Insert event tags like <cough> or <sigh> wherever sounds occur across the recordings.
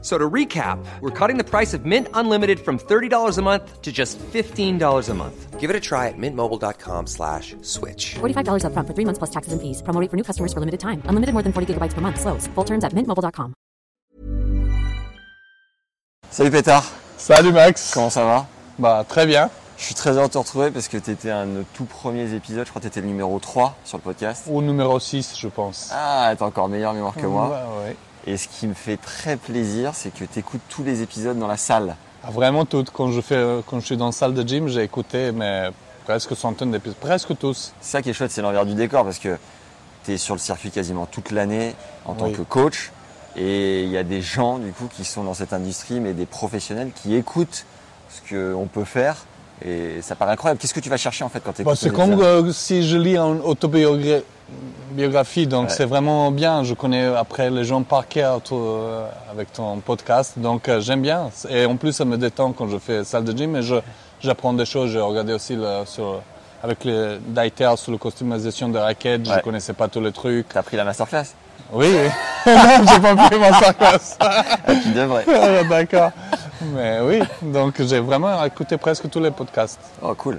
So to recap, we're cutting the price of Mint Unlimited from $30 a month to just $15 a month. Give it a try at mintmobile.com slash switch. $45 upfront for three months plus taxes and fees. Promo rate for new customers for limited time. Unlimited more than 40 gigabytes per month. Slows. Full terms at mintmobile.com. Salut Pétard, Salut Max. comment ça va? Bah très bien. Je suis très heureux de te retrouver parce que tu étais un de nos tout premiers épisodes, je crois que tu étais le numéro 3 sur le podcast. Au numéro 6, je pense. Ah, t'as encore meilleure mémoire que moi. Ouais, ouais. Et ce qui me fait très plaisir, c'est que tu écoutes tous les épisodes dans la salle. Ah, vraiment toutes. Quand je, fais, quand je suis dans la salle de gym, j'ai écouté mais presque centaines d'épisodes. Presque tous. Ça qui est chouette, c'est l'envers du décor parce que tu es sur le circuit quasiment toute l'année en tant Oui. que coach. Et il y a des gens du coup qui sont dans cette industrie, mais des professionnels qui écoutent ce qu'on peut faire. Et ça paraît incroyable. Qu'est-ce que tu vas chercher en fait quand tu Bah, c'est comme euh, si je lis une autobiographie, biographie, donc Ouais. c'est vraiment bien. Je connais après les gens par cœur euh, avec ton podcast, donc euh, j'aime bien. Et en plus, ça me détend quand je fais salle de gym et je, j'apprends des choses. J'ai regardé aussi le- sur, avec les Dieter sur la customisation de raquettes. Je Ouais. connaissais pas tous les trucs. T'as pris la masterclass? Oui, <laughs> j'ai pas pris ma sarcasme. <laughs> Tu devrais. Ah, <laughs> D'accord. Mais oui, donc j'ai vraiment écouté presque tous les podcasts. Oh cool.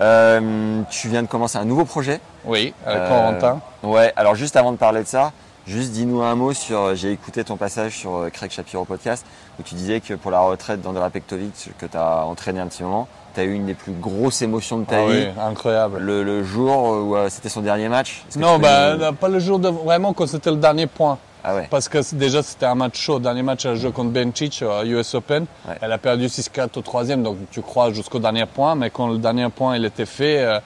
Euh, tu viens de commencer un nouveau projet. Oui, avec Euh, Corentin. Ouais, alors juste avant de parler de ça, juste dis-nous un mot sur. J'ai écouté ton passage sur euh, Craig Shapiro podcast où tu disais que pour la retraite d'Andrea Pektovic, que tu as entraîné un petit moment, tu as eu une des plus grosses émotions de ta Ah vie. oui, incroyable. Le, le jour où euh, c'était son dernier match? Non, bah, nous- pas le jour de vraiment quand c'était le dernier point. Ah ouais. Parce que déjà c'était un match chaud. Dernier match, elle a joué contre Bencic à US Open. Ouais. Elle a perdu 6-4 au troisième, donc tu crois jusqu'au dernier point. Mais quand le dernier point il était fait, euh,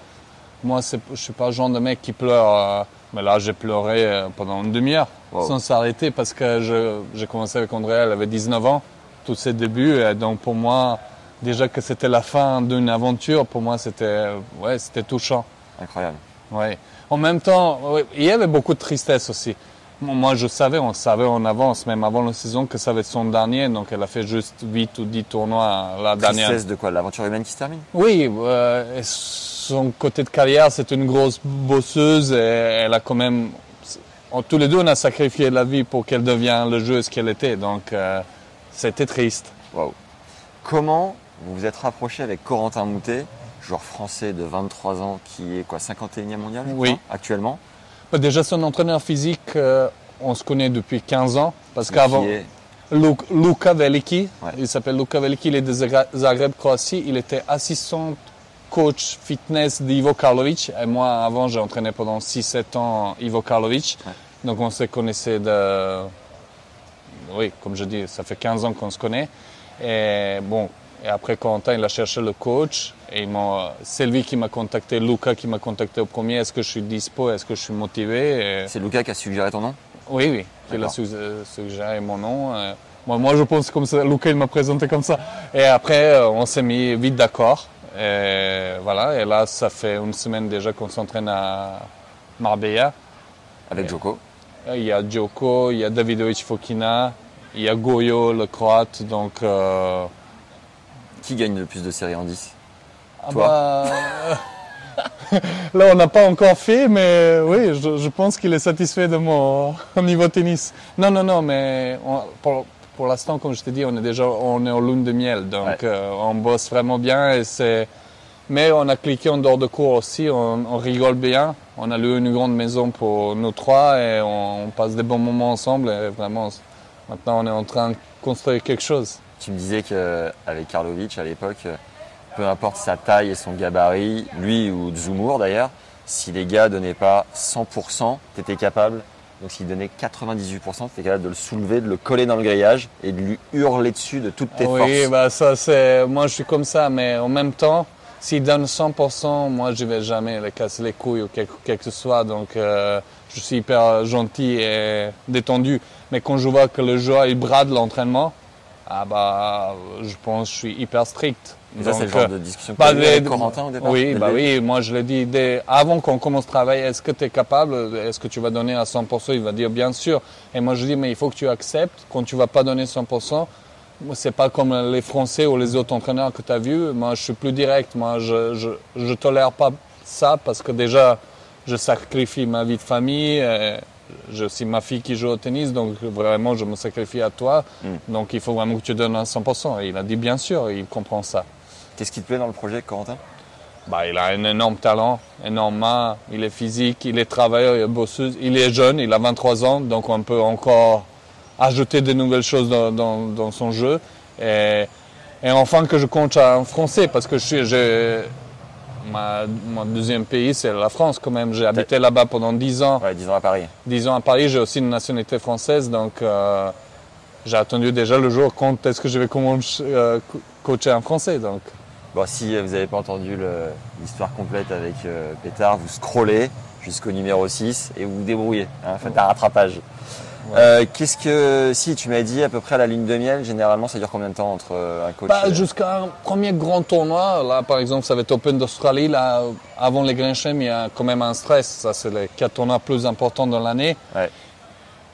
moi je suis pas le genre de mec qui pleure. euh, mais là j'ai pleuré euh, pendant une demi-heure Wow. sans s'arrêter parce que j'ai commencé avec Andrea, elle avait 19 ans, tous ses débuts. Et donc pour moi, déjà que c'était la fin d'une aventure, pour moi c'était euh, ouais, touchant. Incroyable. Oui. En même temps, il y avait beaucoup de tristesse aussi. Moi, je savais, on savait en avance, même avant la saison, que ça va être son dernier. Donc, elle a fait juste 8 ou 10 tournois la dernière. Tristesse de quoi L'aventure humaine qui se termine? Oui, euh, son côté de carrière, c'est une grosse bosseuse et elle a quand même. tous les deux, on a sacrifié la vie pour qu'elle devienne le joueuse qu'elle était. Donc, euh, c'était triste. Waouh. Comment vous vous êtes rapproché avec Corentin Moutet, joueur français de 23 ans qui est quoi 51e mondial Oui. actuellement? Déjà, son entraîneur physique, euh, on se connaît depuis 15 ans. Parce qu'avant. Qui est- Lu- Luka Veliki, Ouais. il s'appelle Luka Veliki, il est de Zagreb, Croatie. Il était assistant coach fitness d'Ivo Karlovic. Et moi, avant, j'ai entraîné pendant 6-7 ans Ivo Karlovic. Ouais. Donc, on se connaissait de. Oui, comme je dis, ça fait 15 ans qu'on se connaît. Et bon, et après, Corentin, il a cherché le coach. Et c'est lui qui m'a contacté, Luca qui m'a contacté au premier. Est-ce que je suis dispo? Est-ce que je suis motivé? Et- C'est Lucas qui a suggéré ton nom? Oui, oui, il a euh, suggéré mon nom. euh, moi, moi, je pense comme ça, Luca, il m'a présenté comme ça. Et après, euh, on s'est mis vite d'accord. Et voilà, et là, ça fait une semaine déjà qu'on s'entraîne à Marbella. avec Joko. Il y a Djoko, il y a Davidovic Fokina, il y a Goyo, le croate. Donc, euh, Qui gagne le plus de séries en 10 ah Toi bah, <laughs> Là, on n'a pas encore fait, mais oui, je, je pense qu'il est satisfait de mon <laughs> niveau tennis. Non, non, non, mais on- pour, pour l'instant, comme je t'ai dit, on est déjà on est en lune de miel, donc Ouais. euh, on bosse vraiment bien. Et c'est... Mais on a cliqué en dehors de cours aussi, on, on rigole bien. On a loué une grande maison pour nous trois et on, on passe des bons moments ensemble. Et vraiment, maintenant, on est en train de construire quelque chose. Tu me disais qu'avec Karlovic à l'époque, euh, peu importe sa taille et son gabarit, lui ou Zoumour d'ailleurs, si les gars donnaient pas 100%, tu étais capable, donc s'il donnait 98%, tu capable de le soulever, de le coller dans le grillage et de lui hurler dessus de toutes tes oui, forces. bah ça c'est. Moi je suis comme ça, mais en même temps, s'il donne 100%, moi je vais jamais le casser les couilles ou quelque, quelque que ce soit. Donc euh, je suis hyper gentil et détendu. Mais quand je vois que le joueur il brade l'entraînement, ah bah je pense que je suis hyper strict. Et ça, c'est le genre euh, de discussion que bah, les- Corentin au départ Oui, bah oui, moi je l'ai dit dès, avant qu'on commence à travailler, est-ce que tu es capable, est-ce que tu vas donner à 100% Il va dire bien sûr. Et moi je dis, mais il faut que tu acceptes, quand tu vas pas donner 100%, moi, c'est pas comme les Français ou les autres entraîneurs que tu as vus. Moi je suis plus direct, moi je, je, je tolère pas ça parce que déjà je sacrifie ma vie de famille. euh, J'ai aussi ma fille qui joue au tennis, donc vraiment je me sacrifie à toi. Donc il faut vraiment que tu donnes à 100%. Et il a dit bien sûr, il comprend ça. Qu'est-ce qui te plaît dans le projet Corentin? Bah, il a un énorme talent, énorme main, il est physique, il est travailleur, il est bosseuse, il est jeune, il a 23 ans, donc on peut encore ajouter de nouvelles choses dans, dans- dans son jeu. Et, et enfin que je compte en français, parce que je suis, j'ai- ma, mon deuxième pays, c'est la France quand même. J'ai habité là-bas pendant 10 ans. Ouais, 10 ans à Paris. 10 ans à Paris, j'ai aussi une nationalité française, donc euh, j'ai attendu déjà le jour quand est-ce que je vais commencer euh, co- coacher en français. Donc. Bon, si vous n'avez pas entendu l'histoire complète avec euh, Pétard, vous scrollez jusqu'au numéro 6 et vous vous débrouillez. Hein, faites un rattrapage. Euh, Qu'est-ce que, si tu m'as dit à peu près à la ligne de miel, généralement ça dure combien de temps entre euh, un coach Bah, et- Jusqu'à un premier grand tournoi, là par exemple ça va être Open d'Australie, là avant les Grand Chelem il y a quand même un stress, ça c'est les quatre tournois plus importants dans l'année. Ouais.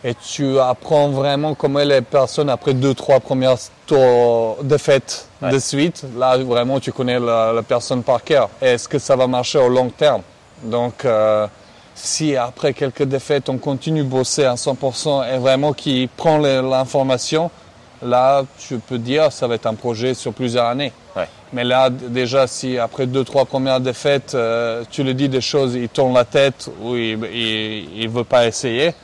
Et tu apprends vraiment comment les personnes après deux, trois premières tours défaites Ouais. de suite, là vraiment tu connais la, la personne par cœur. Est-ce que ça va marcher au long terme? Donc euh, si après quelques défaites on continue bosser à 100% et vraiment qui prend l'information, là tu peux dire ça va être un projet sur plusieurs années. Ouais. Mais là, déjà, si après deux, trois premières défaites, euh, tu lui dis des choses, il tourne la tête ou il ne veut pas essayer,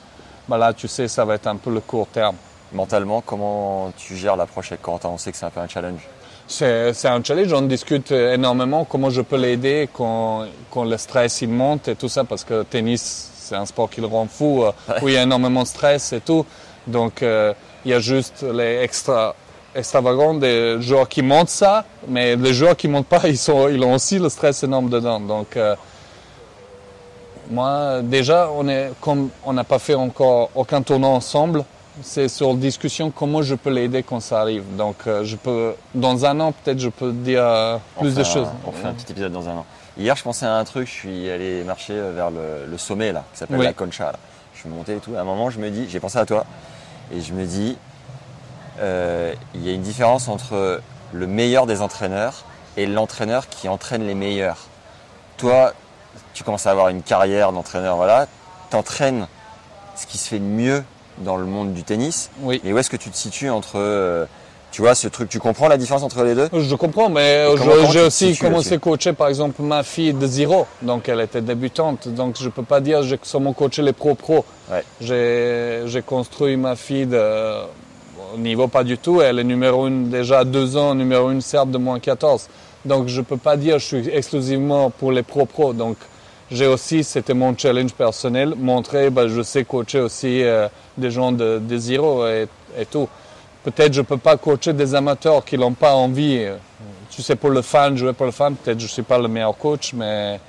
bah là, tu sais, ça va être un peu le court terme. Mentalement, comment tu gères l'approche avec Corentin? On sait que c'est un peu un challenge. C'est c'est un challenge, on discute énormément comment je peux l'aider quand, quand le stress il monte et tout ça, parce que tennis, c'est un sport qui le rend fou, euh, où il y a énormément de stress et tout. Donc, euh, il y a juste les extra, extravagants des joueurs qui montent ça, mais les joueurs qui montent pas, <laughs> ils, sont, ils ont aussi le stress énorme dedans. Donc, euh, moi, déjà, on est, comme on n'a pas fait encore aucun tournoi ensemble, c'est sur discussion comment je peux l'aider quand ça arrive. Donc, euh, je peux, dans un an, peut-être, je peux dire euh, plus de choses. On fait un petit épisode dans un an. Hier, je pensais à un truc, je suis allé marcher euh, vers le, le sommet là, qui s'appelle Oui. la Concha. Là. Je suis monté et tout. À un moment, je me dis, j'ai pensé à toi, et je me dis, euh, il y a une différence entre le meilleur des entraîneurs et l'entraîneur qui entraîne les meilleurs. Toi, tu commences à avoir une carrière d'entraîneur, voilà, t'entraînes ce qui se fait de mieux dans le monde du tennis. Oui. Mais où est-ce que tu te situes entre, euh, tu vois, ce truc, tu comprends la différence entre les deux? Je comprends, mais Et tu j'ai aussi commencé à coacher, par exemple, ma fille de zéro. Donc, elle était débutante. Donc, je peux pas dire que j'ai seulement coaché les pro-pro. Ouais. J'ai construit ma fille de, au niveau pas du tout. Elle est numéro une déjà à deux ans, numéro une certes de moins 14. Donc, je peux pas dire que je suis exclusivement pour les pro-pro. Donc, j'ai aussi, c'était mon challenge personnel, montrer, ben, je sais coacher aussi euh, des gens de, de zéro et, et tout. Peut-être je peux pas coacher des amateurs qui n'ont pas envie. Tu sais, pour le fan, jouer pour le fan, peut-être je suis pas le meilleur coach, mais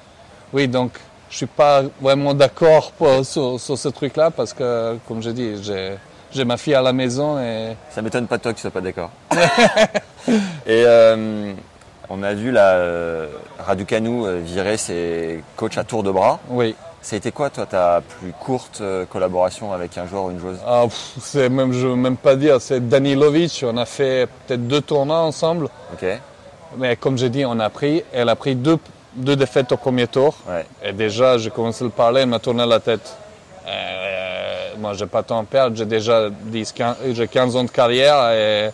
oui, donc je suis pas vraiment d'accord pour- sur, sur ce truc-là parce que, comme je dis, j'ai, j'ai ma fille à la maison et Ça m'étonne pas de toi que tu sois pas d'accord. <laughs> Et euh, on a vu là, euh, Raducanu euh, virer ses coachs à tour de bras. oui. Ça a été quoi, toi, ta plus courte euh, collaboration avec un joueur ou une joueuse? Ah, c'est même, je veux même pas dire, c'est Danilovic, on a fait peut-être deux tournois ensemble, Ok. mais comme j'ai dit, on a pris, elle a pris deux, deux défaites au premier tour. Ouais. Et déjà, j'ai commencé à le parler, elle m'a tourné la tête. Euh, moi, j'ai pas de temps à perdre, j'ai déjà 10, 15, j'ai 15 ans de carrière et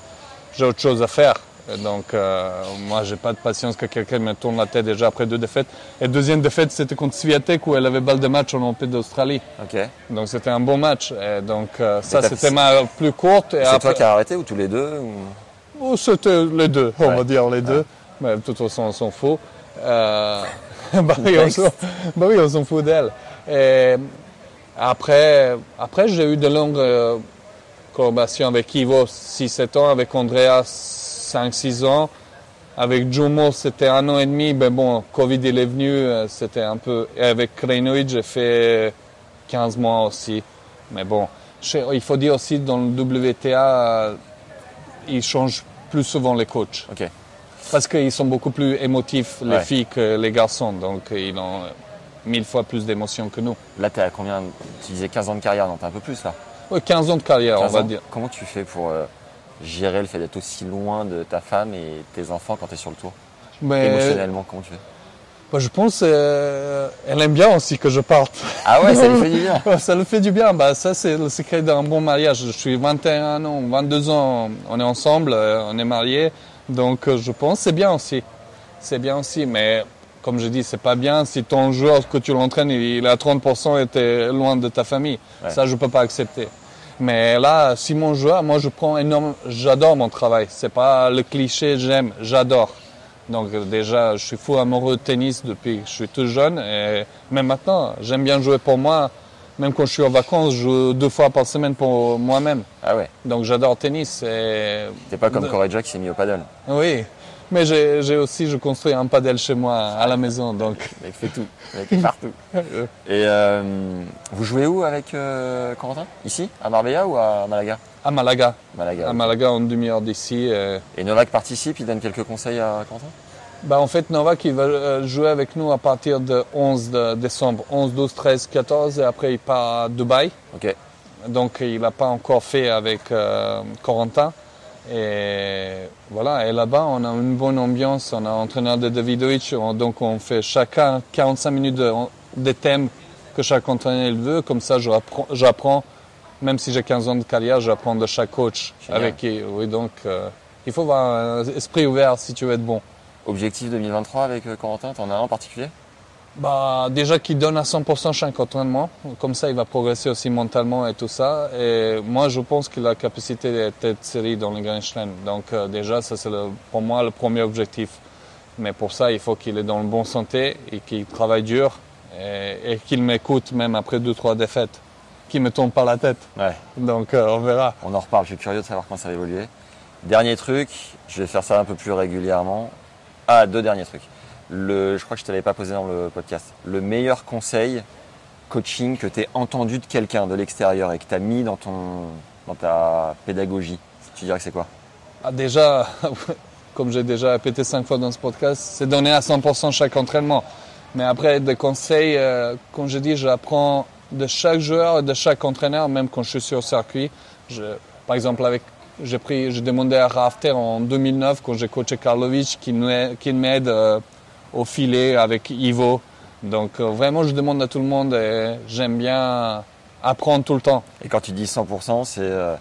j'ai autre chose à faire. Donc, euh, moi, j'ai pas de patience que quelqu'un me tourne la tête déjà après deux défaites. Et deuxième défaite, c'était contre Sviatek où elle avait balle de match en Open d'Australie. Ok. Donc, c'était un bon match. Et donc, euh, ça, c'était ma plus courte. C'est après- toi qui as arrêté ou tous les deux ou- Oh, C'était les deux, on va dire les deux. Mais de toute façon, on s'en fout. Euh, <laughs> <laughs> bah, oui, on s'en, <laughs> bah oui, on s'en fout d'elle. Et après, après j'ai eu de longues euh, collaborations avec Ivo, 6-7 ans, avec Andrea, 5-6 ans. Avec Jumo, c'était un an et demi. Mais bon, Covid, il est venu, euh, c'était un peu... Et avec Krenoid, j'ai fait 15 mois aussi. Mais bon, il faut dire aussi, dans le WTA, euh, ils changent plus souvent les coachs. Ok. Parce qu'ils sont beaucoup plus émotifs, les Ouais. filles, que les garçons. Donc, ils ont mille fois plus d'émotions que nous. Là, tu à combien? Tu disais 15 ans de carrière, non, t'as un peu plus là. Ouais, 15 ans de carrière, 15 on va ans. dire. Comment tu fais pour euh, gérer le fait d'être aussi loin de ta femme et tes enfants quand tu es sur le tour Mais Émotionnellement, comment tu fais bah, je pense qu'elle aime bien aussi que je parte. Ah ouais, ça lui fait du <laughs> bien. Ça le fait du bien. Bah, ça, c'est le secret d'un bon mariage. Je suis 21 ans, 22 ans, on est ensemble, euh, on est mariés. Donc, euh, je pense c'est bien aussi. C'est bien aussi. Mais comme je dis, c'est pas bien si ton joueur que tu l'entraînes, il il est à 30% et t'es loin de ta famille. Ouais. Ça, je peux pas accepter. Mais là, si mon joueur, moi, je prends énorme, j'adore mon travail. C'est pas le cliché, j'aime, j'adore. Donc déjà, je suis fou amoureux de tennis depuis que je suis tout jeune. Et même maintenant, j'aime bien jouer pour moi. Même quand je suis en vacances, je joue deux fois par semaine pour moi-même. Ah ouais, Donc j'adore tennis. Et... t'es pas comme Correja qui s'est mis au paddle. Oui, mais j'ai aussi, je construis un padel chez moi à la maison. Donc Le mec fait tout, le mec est partout. <laughs> Et euh, vous jouez où avec euh, Corentin? Ici? À Marbella ou à Malaga? À Malaga, Malaga. à. Malaga en demi-heure d'ici. et- Et Novak participe, il donne quelques conseils à Corentin? Bah, en fait, Novak, il va euh, jouer avec nous à partir de 11 de décembre. 11, 12, 13, 14 et après il part à Dubaï. Ok. Donc il n'a pas encore fait avec euh, Corentin. Et voilà, et là-bas on a une bonne ambiance, on a entraîneur de Davidovic, on- donc on fait chacun 45 minutes de, des thèmes que chaque entraîneur il veut, comme ça j'apprends, même si j'ai 15 ans de carrière, j'apprends de chaque coach Génial. avec qui. Oui, donc euh, il faut avoir un esprit ouvert si tu veux être bon. Objectif 2023 avec euh, Corentin, t'en as un en particulier? Bah, déjà qu'il donne à 100% chaque entraînement, comme ça il va progresser aussi mentalement et tout ça. Et moi je pense qu'il a la capacité d'être de série dans le Grand Chelem. Donc euh, déjà ça c'est pour moi le premier objectif. Mais pour ça il faut qu'il est dans le bon santé et qu'il travaille dur et, et qu'il m'écoute même après deux trois défaites, qu'il me tombe par la tête. Ouais. Donc euh, on verra. On en reparle, je suis curieux de savoir comment ça va évoluer. Dernier truc, je vais faire ça un peu plus régulièrement. Ah, deux derniers trucs. Je crois que je ne te l'avais pas posé dans le podcast. Le meilleur conseil coaching que tu aies entendu de quelqu'un de l'extérieur et que tu as mis dans, ton, dans ta pédagogie, tu dirais que c'est quoi? Ah, déjà, <laughs> comme j'ai déjà répété cinq fois dans ce podcast, c'est donner à 100% chaque entraînement. Mais après, des conseils, euh, comme je dis, j'apprends de chaque joueur et de chaque entraîneur, même quand je suis sur circuit. Je- par exemple, avec, j'ai pris, j'ai demandé à Rafter en 2009, quand j'ai coaché Karlovic, qu'il m'aide, euh, au filet avec Ivo. Donc euh, vraiment, je demande à tout le monde et j'aime bien apprendre tout le temps. Et quand tu dis 100%, c'est euh,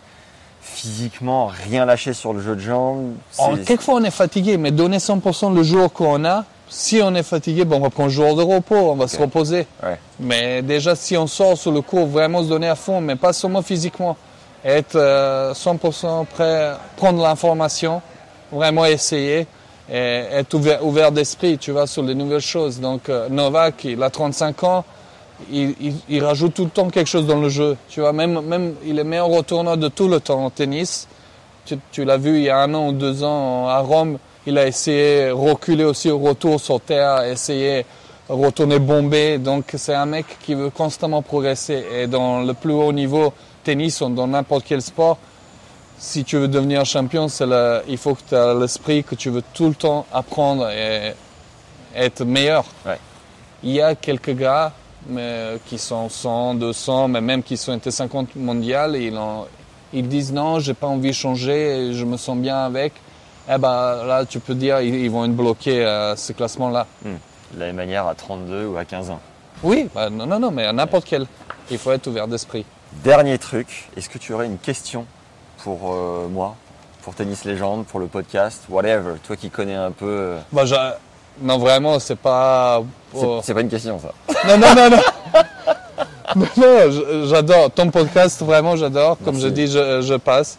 physiquement rien lâcher sur le jeu de jambes. Oh, quelquefois on est fatigué, mais donner 100% le jour qu'on a, si on est fatigué, bon, on va prendre un jour de repos, on va se reposer. Ouais. Mais déjà, si on sort sur le cours, vraiment se donner à fond, mais pas seulement physiquement. Être euh, 100% prêt, prendre l'information, vraiment essayer, et être ouvert, d'esprit, tu vois, sur les nouvelles choses. Donc euh, Novak, il a 35 ans, il, rajoute tout le temps quelque chose dans le jeu. Tu vois, même, même il est meilleur retourneur de tout le temps en tennis. Tu, tu l'as vu il y a un an ou deux ans à Rome, il a essayé reculer aussi au retour sur terre, essayer retourner bombé. Donc c'est un mec qui veut constamment progresser. Et dans le plus haut niveau, tennis ou dans n'importe quel sport, si tu veux devenir champion, le- il faut que tu aies l'esprit que tu veux tout le temps apprendre et être meilleur. Ouais. Il y a quelques gars mais, qui sont 100, 200, mais même qui sont été 50 mondiales, ils, ont- ils disent non, j'ai pas envie de changer, je me sens bien avec. Eh ben là, tu peux dire, ils, ils vont être bloqués à ce classement-là. De la même manière à 32 ou à 15 ans. Oui, bah, non, non, non, mais à n'importe quel. Il faut être ouvert d'esprit. Dernier truc, est-ce que tu aurais une question pour euh, moi, pour Tennis Légende, pour le podcast, whatever, toi qui connais un peu. euh, Bah, non, vraiment, c'est pas. C'est oh. c'est pas une question ça. <laughs> Non, non, non, non. non, non, j'adore. Ton podcast, vraiment, j'adore. Comme je dis, je, je passe.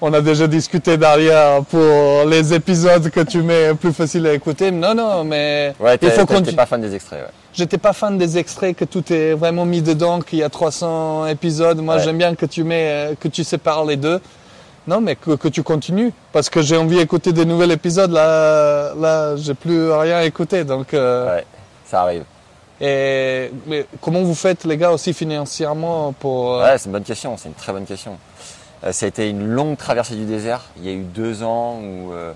On a déjà discuté derrière pour les épisodes que tu mets plus facile à écouter. Non, non, mais Ouais, il faut continuer. pas fan des extraits. Ouais. J'étais pas fan des extraits, que tout est vraiment mis dedans, qu'il y a 300 épisodes. Moi, Ouais. j'aime bien que tu mets, euh, que tu sépares les deux. Non, mais que, que tu continues. Parce que j'ai envie d'écouter des nouveaux épisodes. Là, là, j'ai plus rien à écouter. Donc, euh, Ouais, ça arrive. et mais comment vous faites, les gars, aussi financièrement pour. euh, Ouais, c'est une bonne question, c'est une très bonne question. Euh, ça a été une longue traversée du désert. Il y a eu deux ans où euh,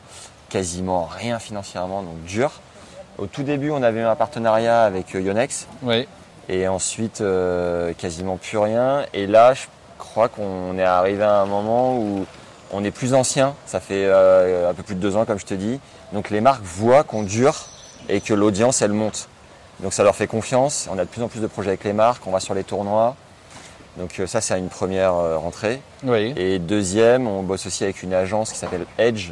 quasiment rien financièrement, donc dur. Au tout début, on avait eu un partenariat avec euh, Yonex Oui. et ensuite euh, quasiment plus rien. Et là, je crois qu'on est arrivé à un moment où on est plus ancien. Ça fait euh, un peu plus de deux ans, comme je te dis. Donc les marques voient qu'on dure et que l'audience, elle monte. Donc ça leur fait confiance. On a de plus en plus de projets avec les marques. On va sur les tournois. Donc euh, ça, c'est une première euh, rentrée. Oui. Et deuxième, on bosse aussi avec une agence qui s'appelle Edge,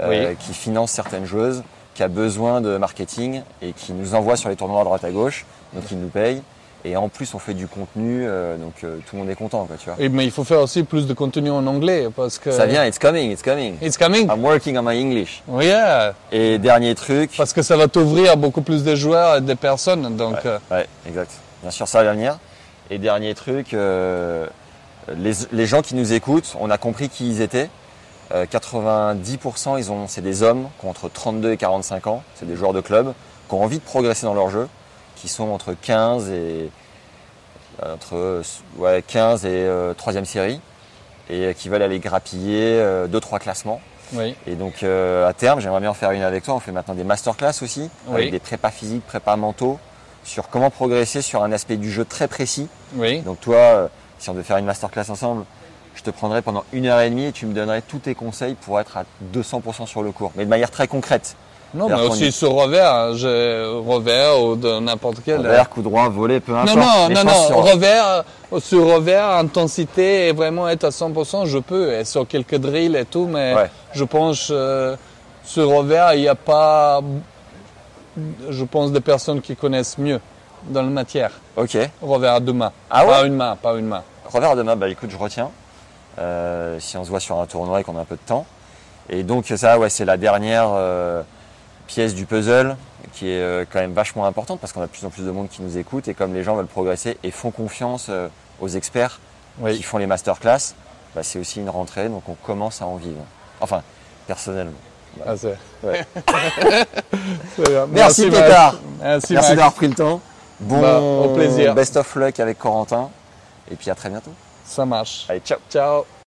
euh, Oui. qui finance certaines joueuses, qui a besoin de marketing et qui nous envoie sur les tournois à droite à gauche, donc ils nous payent. Et en plus, on fait du contenu, euh, donc euh, tout le monde est content, quoi, tu vois. Et- mais il faut faire aussi plus de contenu en anglais parce que. Ça vient, it's coming, it's coming. It's coming. I'm working on my English. Yeah. Et dernier truc. Parce que ça va t'ouvrir beaucoup plus de joueurs et de personnes. Donc, euh, Ouais, exact. Bien sûr, ça va venir. Et dernier truc, euh, les, les gens qui nous écoutent, on a compris qui ils étaient. Euh, 90%, ils ont, c'est des hommes qui ont entre 32 et 45 ans. C'est des joueurs de club qui ont envie de progresser dans leur jeu, qui sont entre 15 et euh, entre euh, ouais, 15 et euh, 3e série et euh, qui veulent aller grappiller 2-3 classements. oui. Et donc euh, à terme, j'aimerais bien en faire une avec toi. On fait maintenant des masterclass aussi, Oui. avec des prépas physiques, prépas mentaux, sur comment progresser sur un aspect du jeu très précis. Oui. Donc toi, euh, si on devait faire une masterclass ensemble, je te prendrais pendant une heure et demie et tu me donnerais tous tes conseils pour être à 200% sur le cours, mais de manière très concrète. Non, mais aussi sur revers, hein, je- revers ou de n'importe quel. Revers, coup droit, volet, peu importe. Non, non, non, non. sur- Revers, euh, sur revers, intensité et vraiment être à 100%, je peux. Et sur quelques drills et tout, mais Ouais. je pense euh, sur revers, il n'y a pas, je pense, des personnes qui connaissent mieux dans la matière. Ok. Deux mains. Ah ouais Pas une main, pas une main. Revers demain, bah écoute, je retiens. Euh, si on se voit sur un tournoi et qu'on a un peu de temps. Et donc ça, ouais, c'est la dernière euh, pièce du puzzle qui est euh, quand même vachement importante parce qu'on a de plus en plus de monde qui nous écoute et comme les gens veulent progresser et font confiance aux experts qui font les masterclass, bah, c'est aussi une rentrée, donc on commence à en vivre. Enfin, personnellement. Ah, Ouais. <laughs> Merci. Pétard. Merci, Merci d'avoir pris le temps. Bon Bah, au plaisir. best of luck avec Corentin et puis à très bientôt. Ça marche. Allez, ciao. Ciao.